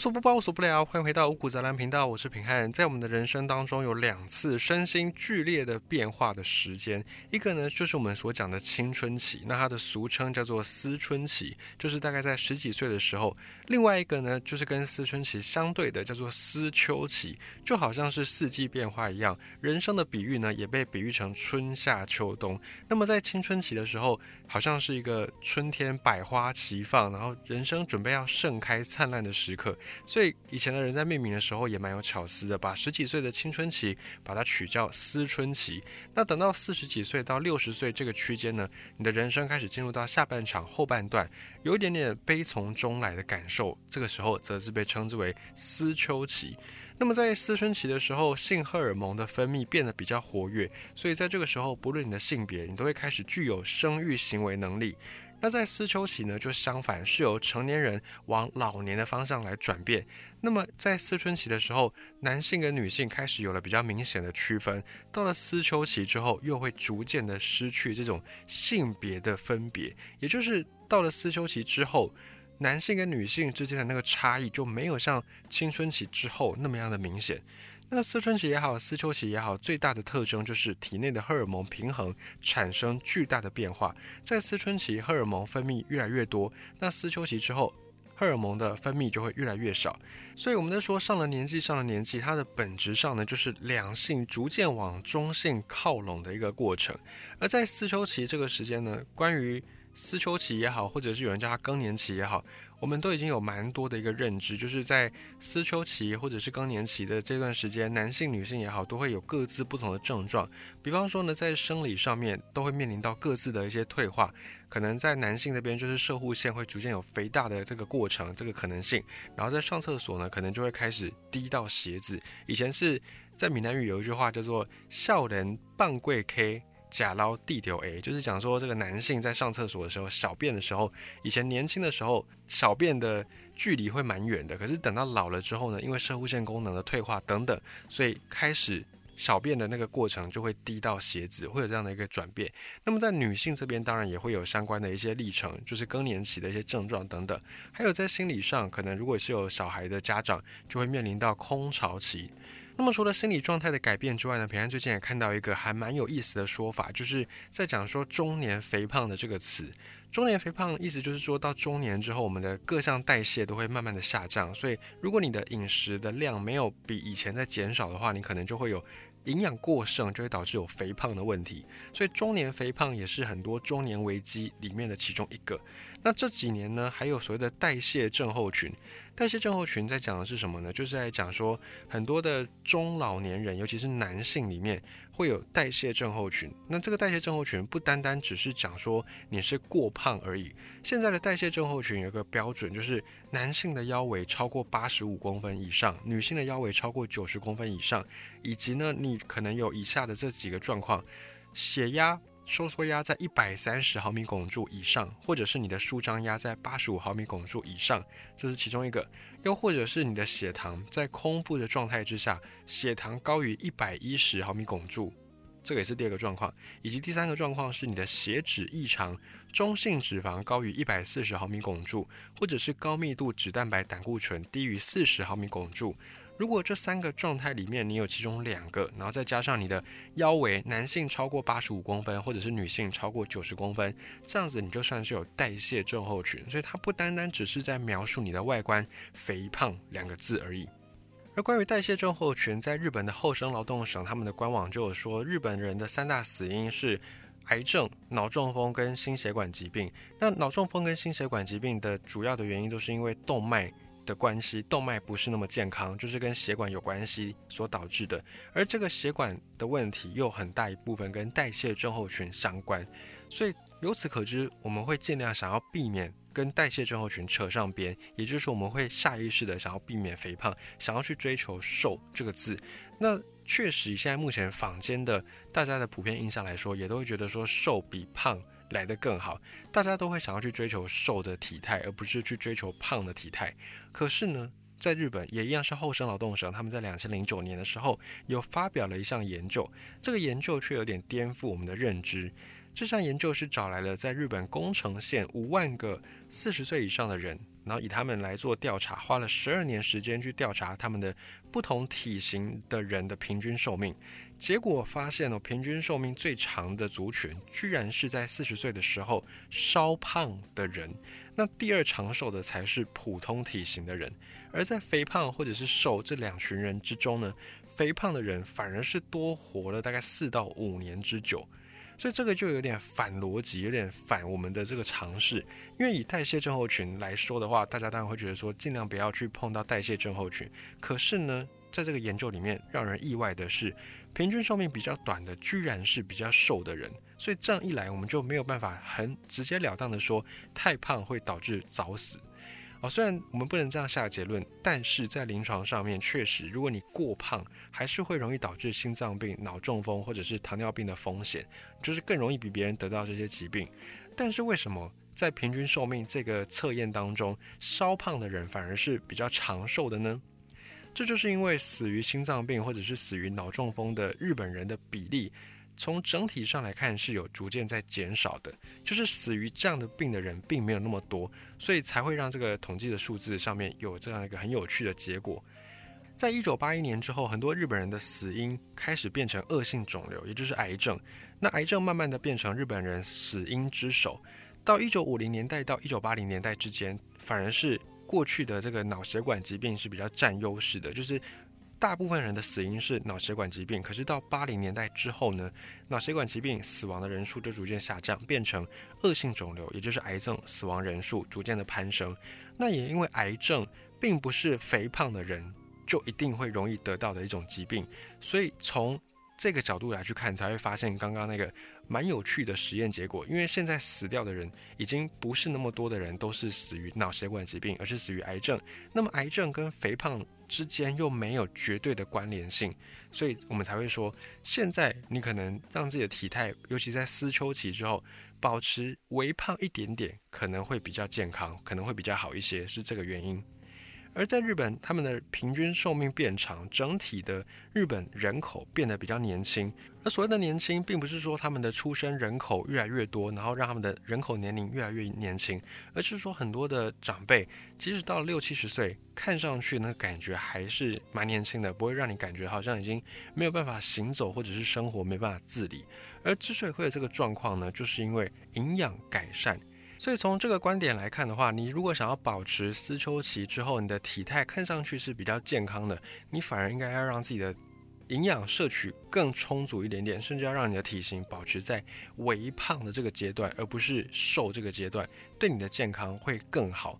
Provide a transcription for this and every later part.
无所不包，无所不聊。欢迎回到五谷杂粮频道，我是平汉。在我们的人生当中，有两次身心剧烈的变化的时间，一个呢就是我们所讲的青春期，那它的俗称叫做思春期，就是大概在十几岁的时候；另外一个呢，就是跟思春期相对的，叫做思秋期，就好像是四季变化一样。人生的比喻呢，也被比喻成春夏秋冬。那么在青春期的时候，好像是一个春天百花齐放，然后人生准备要盛开灿烂的时刻。所以以前的人在命名的时候也蛮有巧思的，把十几岁的青春期把它取叫思春期。那等到四十几岁到六十岁这个区间呢，你的人生开始进入到下半场后半段，有一点点悲从中来的感受，这个时候则是被称之为思秋期。那么在思春期的时候，性荷尔蒙的分泌变得比较活跃，所以在这个时候，不论你的性别，你都会开始具有生育行为能力。那在思秋期呢，就相反，是由成年人往老年的方向来转变。那么在思春期的时候，男性跟女性开始有了比较明显的区分。到了思秋期之后，又会逐渐的失去这种性别的分别，也就是到了思秋期之后，男性跟女性之间的那个差异就没有像青春期之后那么样的明显。那思春期也好，思秋期也好，最大的特征就是体内的荷尔蒙平衡产生巨大的变化。在思春期，荷尔蒙分泌越来越多；那思秋期之后，荷尔蒙的分泌就会越来越少。所以我们在说上了年纪，上了年纪，它的本质上呢，就是两性逐渐往中性靠拢的一个过程。而在思秋期这个时间呢，关于思秋期也好，或者是有人叫它更年期也好。我们都已经有蛮多的一个认知，就是在思秋期或者是更年期的这段时间，男性、女性也好，都会有各自不同的症状。比方说呢，在生理上面都会面临到各自的一些退化，可能在男性那边就是射护腺会逐渐有肥大的这个过程，这个可能性。然后在上厕所呢，可能就会开始滴到鞋子。以前是在闽南语有一句话叫做“笑人半贵 K”。假捞地丢 A，就是讲说这个男性在上厕所的时候，小便的时候，以前年轻的时候，小便的距离会蛮远的。可是等到老了之后呢，因为射护腺功能的退化等等，所以开始小便的那个过程就会滴到鞋子，会有这样的一个转变。那么在女性这边，当然也会有相关的一些历程，就是更年期的一些症状等等。还有在心理上，可能如果是有小孩的家长，就会面临到空巢期。那么除了心理状态的改变之外呢，平安最近也看到一个还蛮有意思的说法，就是在讲说中年肥胖的这个词。中年肥胖意思就是说到中年之后，我们的各项代谢都会慢慢的下降，所以如果你的饮食的量没有比以前在减少的话，你可能就会有营养过剩，就会导致有肥胖的问题。所以中年肥胖也是很多中年危机里面的其中一个。那这几年呢，还有所谓的代谢症候群。代谢症候群在讲的是什么呢？就是在讲说很多的中老年人，尤其是男性里面会有代谢症候群。那这个代谢症候群不单单只是讲说你是过胖而已。现在的代谢症候群有一个标准，就是男性的腰围超过八十五公分以上，女性的腰围超过九十公分以上，以及呢，你可能有以下的这几个状况：血压。收缩压在一百三十毫米汞柱以上，或者是你的舒张压在八十五毫米汞柱以上，这是其中一个；又或者是你的血糖在空腹的状态之下，血糖高于一百一十毫米汞柱，这个也是第二个状况；以及第三个状况是你的血脂异常，中性脂肪高于一百四十毫米汞柱，或者是高密度脂蛋白胆固醇低于四十毫米汞柱。如果这三个状态里面你有其中两个，然后再加上你的腰围，男性超过八十五公分，或者是女性超过九十公分，这样子你就算是有代谢症候群。所以它不单单只是在描述你的外观肥胖两个字而已。而关于代谢症候群，在日本的厚生劳动省他们的官网就有说，日本人的三大死因是癌症、脑中风跟心血管疾病。那脑中风跟心血管疾病的主要的原因都是因为动脉。的关系，动脉不是那么健康，就是跟血管有关系所导致的。而这个血管的问题又很大一部分跟代谢症候群相关，所以由此可知，我们会尽量想要避免跟代谢症候群扯上边，也就是我们会下意识的想要避免肥胖，想要去追求瘦这个字。那确实，以现在目前坊间的大家的普遍印象来说，也都会觉得说瘦比胖。来得更好，大家都会想要去追求瘦的体态，而不是去追求胖的体态。可是呢，在日本也一样是厚生劳动省，他们在两千零九年的时候有发表了一项研究，这个研究却有点颠覆我们的认知。这项研究是找来了在日本宫城县五万个四十岁以上的人。然后以他们来做调查，花了十二年时间去调查他们的不同体型的人的平均寿命。结果发现哦，平均寿命最长的族群，居然是在四十岁的时候稍胖的人。那第二长寿的才是普通体型的人。而在肥胖或者是瘦这两群人之中呢，肥胖的人反而是多活了大概四到五年之久。所以这个就有点反逻辑，有点反我们的这个常识。因为以代谢症候群来说的话，大家当然会觉得说，尽量不要去碰到代谢症候群。可是呢，在这个研究里面，让人意外的是。平均寿命比较短的，居然是比较瘦的人，所以这样一来，我们就没有办法很直截了当的说太胖会导致早死。哦，虽然我们不能这样下结论，但是在临床上面确实，如果你过胖，还是会容易导致心脏病、脑中风或者是糖尿病的风险，就是更容易比别人得到这些疾病。但是为什么在平均寿命这个测验当中，稍胖的人反而是比较长寿的呢？这就是因为死于心脏病或者是死于脑中风的日本人的比例，从整体上来看是有逐渐在减少的。就是死于这样的病的人并没有那么多，所以才会让这个统计的数字上面有这样一个很有趣的结果。在一九八一年之后，很多日本人的死因开始变成恶性肿瘤，也就是癌症。那癌症慢慢的变成日本人死因之首。到一九五零年代到一九八零年代之间，反而是。过去的这个脑血管疾病是比较占优势的，就是大部分人的死因是脑血管疾病。可是到八零年代之后呢，脑血管疾病死亡的人数就逐渐下降，变成恶性肿瘤，也就是癌症死亡人数逐渐的攀升。那也因为癌症并不是肥胖的人就一定会容易得到的一种疾病，所以从这个角度来去看，才会发现刚刚那个。蛮有趣的实验结果，因为现在死掉的人已经不是那么多的人都是死于脑血管疾病，而是死于癌症。那么癌症跟肥胖之间又没有绝对的关联性，所以我们才会说，现在你可能让自己的体态，尤其在思秋期之后，保持微胖一点点，可能会比较健康，可能会比较好一些，是这个原因。而在日本，他们的平均寿命变长，整体的日本人口变得比较年轻。而所谓的年轻，并不是说他们的出生人口越来越多，然后让他们的人口年龄越来越年轻，而是说很多的长辈，即使到了六七十岁，看上去呢感觉还是蛮年轻的，不会让你感觉好像已经没有办法行走或者是生活没办法自理。而之所以会有这个状况呢，就是因为营养改善。所以从这个观点来看的话，你如果想要保持思秋期之后你的体态看上去是比较健康的，你反而应该要让自己的营养摄取更充足一点点，甚至要让你的体型保持在微胖的这个阶段，而不是瘦这个阶段，对你的健康会更好。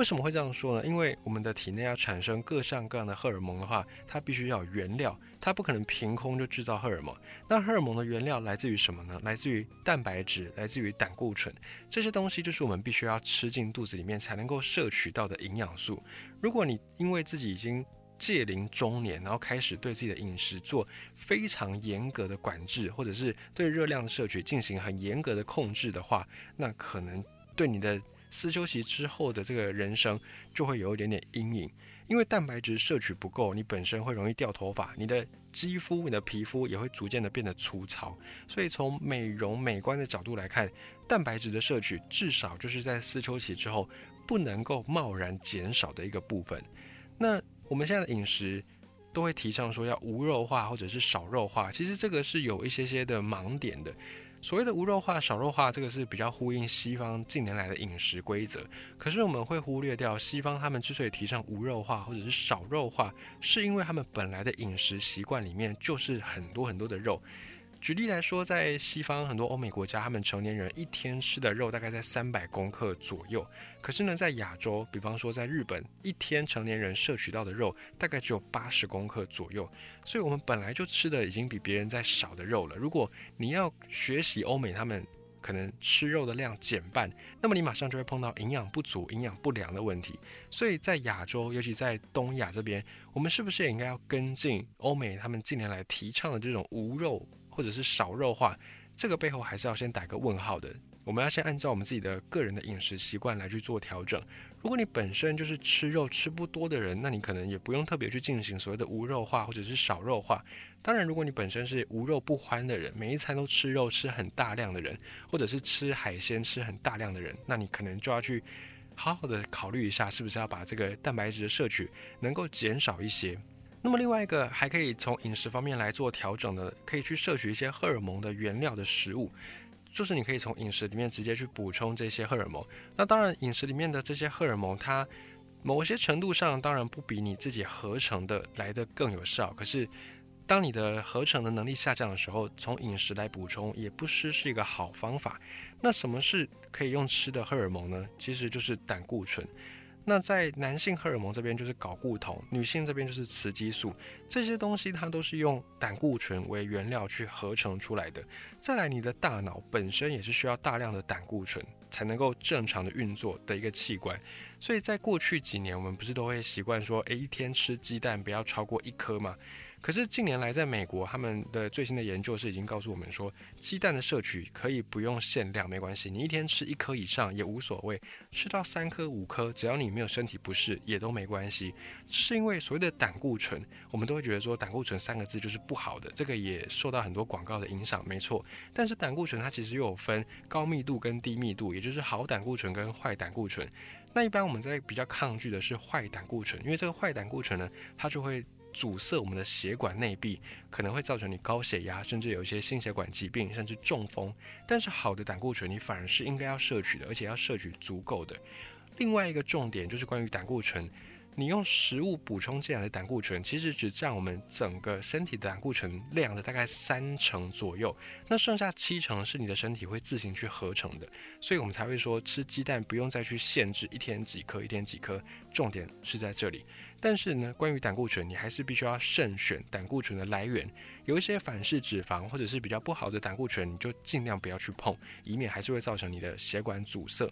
为什么会这样说呢？因为我们的体内要产生各项各样的荷尔蒙的话，它必须要有原料。它不可能凭空就制造荷尔蒙。那荷尔蒙的原料来自于什么呢？来自于蛋白质，来自于胆固醇。这些东西就是我们必须要吃进肚子里面才能够摄取到的营养素。如果你因为自己已经届临中年，然后开始对自己的饮食做非常严格的管制，或者是对热量的摄取进行很严格的控制的话，那可能对你的思休息之后的这个人生就会有一点点阴影。因为蛋白质摄取不够，你本身会容易掉头发，你的肌肤、你的皮肤也会逐渐的变得粗糙。所以从美容美观的角度来看，蛋白质的摄取至少就是在思秋期之后不能够贸然减少的一个部分。那我们现在的饮食都会提倡说要无肉化或者是少肉化，其实这个是有一些些的盲点的。所谓的无肉化、少肉化，这个是比较呼应西方近年来的饮食规则。可是我们会忽略掉，西方他们之所以提倡无肉化或者是少肉化，是因为他们本来的饮食习惯里面就是很多很多的肉。举例来说，在西方很多欧美国家，他们成年人一天吃的肉大概在三百公克左右。可是呢，在亚洲，比方说在日本，一天成年人摄取到的肉大概只有八十公克左右。所以，我们本来就吃的已经比别人在少的肉了。如果你要学习欧美，他们可能吃肉的量减半，那么你马上就会碰到营养不足、营养不良的问题。所以在亚洲，尤其在东亚这边，我们是不是也应该要跟进欧美他们近年来提倡的这种无肉？或者是少肉化，这个背后还是要先打个问号的。我们要先按照我们自己的个人的饮食习惯来去做调整。如果你本身就是吃肉吃不多的人，那你可能也不用特别去进行所谓的无肉化或者是少肉化。当然，如果你本身是无肉不欢的人，每一餐都吃肉吃很大量的人，或者是吃海鲜吃很大量的人，那你可能就要去。好好的考虑一下，是不是要把这个蛋白质的摄取能够减少一些。那么另外一个还可以从饮食方面来做调整的，可以去摄取一些荷尔蒙的原料的食物，就是你可以从饮食里面直接去补充这些荷尔蒙。那当然，饮食里面的这些荷尔蒙，它某些程度上当然不比你自己合成的来的更有效。可是，当你的合成的能力下降的时候，从饮食来补充也不失是一个好方法。那什么是可以用吃的荷尔蒙呢？其实就是胆固醇。那在男性荷尔蒙这边就是睾固酮，女性这边就是雌激素，这些东西它都是用胆固醇为原料去合成出来的。再来，你的大脑本身也是需要大量的胆固醇才能够正常的运作的一个器官。所以在过去几年，我们不是都会习惯说，诶，一天吃鸡蛋不要超过一颗吗？可是近年来，在美国，他们的最新的研究是已经告诉我们说，鸡蛋的摄取可以不用限量，没关系，你一天吃一颗以上也无所谓，吃到三颗、五颗，只要你没有身体不适，也都没关系。是因为所谓的胆固醇，我们都会觉得说胆固醇三个字就是不好的，这个也受到很多广告的影响，没错。但是胆固醇它其实又有分高密度跟低密度，也就是好胆固醇跟坏胆固醇。那一般我们在比较抗拒的是坏胆固醇，因为这个坏胆固醇呢，它就会。阻塞我们的血管内壁，可能会造成你高血压，甚至有一些心血管疾病，甚至中风。但是好的胆固醇，你反而是应该要摄取的，而且要摄取足够的。另外一个重点就是关于胆固醇。你用食物补充进来的胆固醇，其实只占我们整个身体的胆固醇量的大概三成左右，那剩下七成是你的身体会自行去合成的，所以我们才会说吃鸡蛋不用再去限制一天几颗，一天几颗，重点是在这里。但是呢，关于胆固醇，你还是必须要慎选胆固醇的来源，有一些反式脂肪或者是比较不好的胆固醇，你就尽量不要去碰，以免还是会造成你的血管阻塞。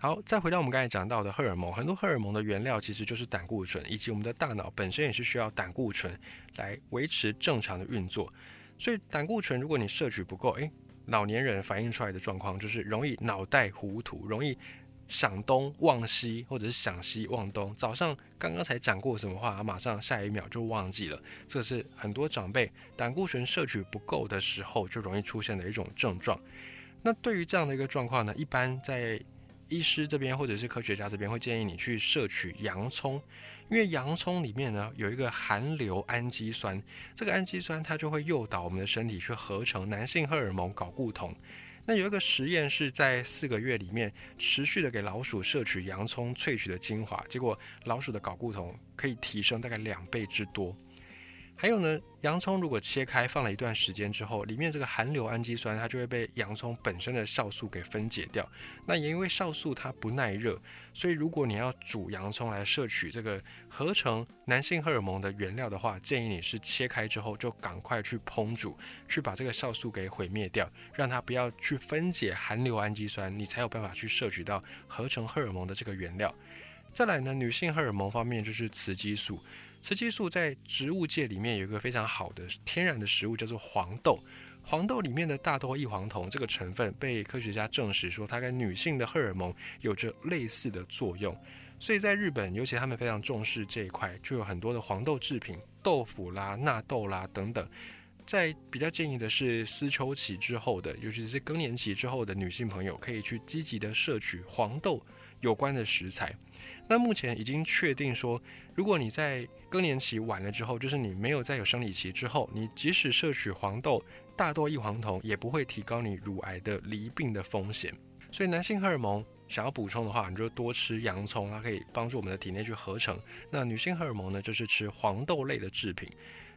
好，再回到我们刚才讲到的荷尔蒙，很多荷尔蒙的原料其实就是胆固醇，以及我们的大脑本身也是需要胆固醇来维持正常的运作。所以胆固醇如果你摄取不够，诶，老年人反映出来的状况就是容易脑袋糊涂，容易想东忘西，或者是想西忘东。早上刚刚才讲过什么话，马上下一秒就忘记了。这是很多长辈胆固醇摄取不够的时候就容易出现的一种症状。那对于这样的一个状况呢，一般在医师这边或者是科学家这边会建议你去摄取洋葱，因为洋葱里面呢有一个含硫氨基酸，这个氨基酸它就会诱导我们的身体去合成男性荷尔蒙睾固酮。那有一个实验是在四个月里面持续的给老鼠摄取洋葱萃取的精华，结果老鼠的睾固酮可以提升大概两倍之多。还有呢，洋葱如果切开放了一段时间之后，里面这个含硫氨基酸它就会被洋葱本身的酵素给分解掉。那也因为酵素它不耐热，所以如果你要煮洋葱来摄取这个合成男性荷尔蒙的原料的话，建议你是切开之后就赶快去烹煮，去把这个酵素给毁灭掉，让它不要去分解含硫氨基酸，你才有办法去摄取到合成荷尔蒙的这个原料。再来呢，女性荷尔蒙方面就是雌激素。雌激素在植物界里面有一个非常好的天然的食物，叫做黄豆。黄豆里面的大豆异黄酮这个成分被科学家证实说，它跟女性的荷尔蒙有着类似的作用。所以在日本，尤其他们非常重视这一块，就有很多的黄豆制品，豆腐啦、纳豆啦等等。在比较建议的是，丝秋期之后的，尤其是更年期之后的女性朋友，可以去积极的摄取黄豆有关的食材。那目前已经确定说，如果你在更年期晚了之后，就是你没有再有生理期之后，你即使摄取黄豆、大豆异黄酮，也不会提高你乳癌的离病的风险。所以男性荷尔蒙想要补充的话，你就多吃洋葱，它可以帮助我们的体内去合成。那女性荷尔蒙呢，就是吃黄豆类的制品。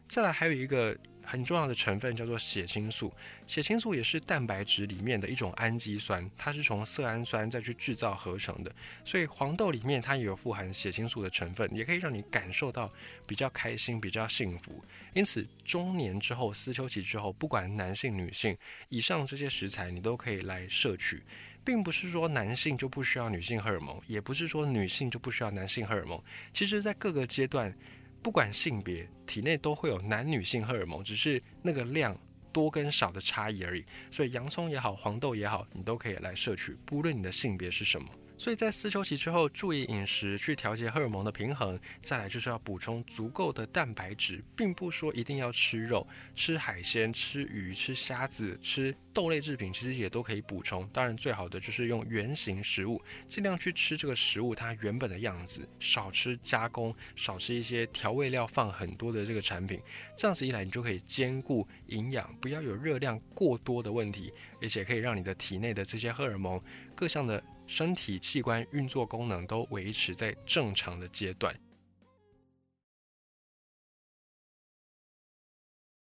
再来还有一个。很重要的成分叫做血清素，血清素也是蛋白质里面的一种氨基酸，它是从色氨酸再去制造合成的，所以黄豆里面它也有富含血清素的成分，也可以让你感受到比较开心、比较幸福。因此，中年之后、思秋期之后，不管男性、女性，以上这些食材你都可以来摄取，并不是说男性就不需要女性荷尔蒙，也不是说女性就不需要男性荷尔蒙。其实，在各个阶段。不管性别，体内都会有男女性荷尔蒙，只是那个量多跟少的差异而已。所以洋葱也好，黄豆也好，你都可以来摄取，不论你的性别是什么。所以在丝绸期之后，注意饮食去调节荷尔蒙的平衡。再来就是要补充足够的蛋白质，并不说一定要吃肉，吃海鲜、吃鱼、吃虾子、吃豆类制品，其实也都可以补充。当然，最好的就是用原形食物，尽量去吃这个食物它原本的样子，少吃加工，少吃一些调味料放很多的这个产品。这样子一来，你就可以兼顾营养，不要有热量过多的问题，而且可以让你的体内的这些荷尔蒙各项的。身体器官运作功能都维持在正常的阶段。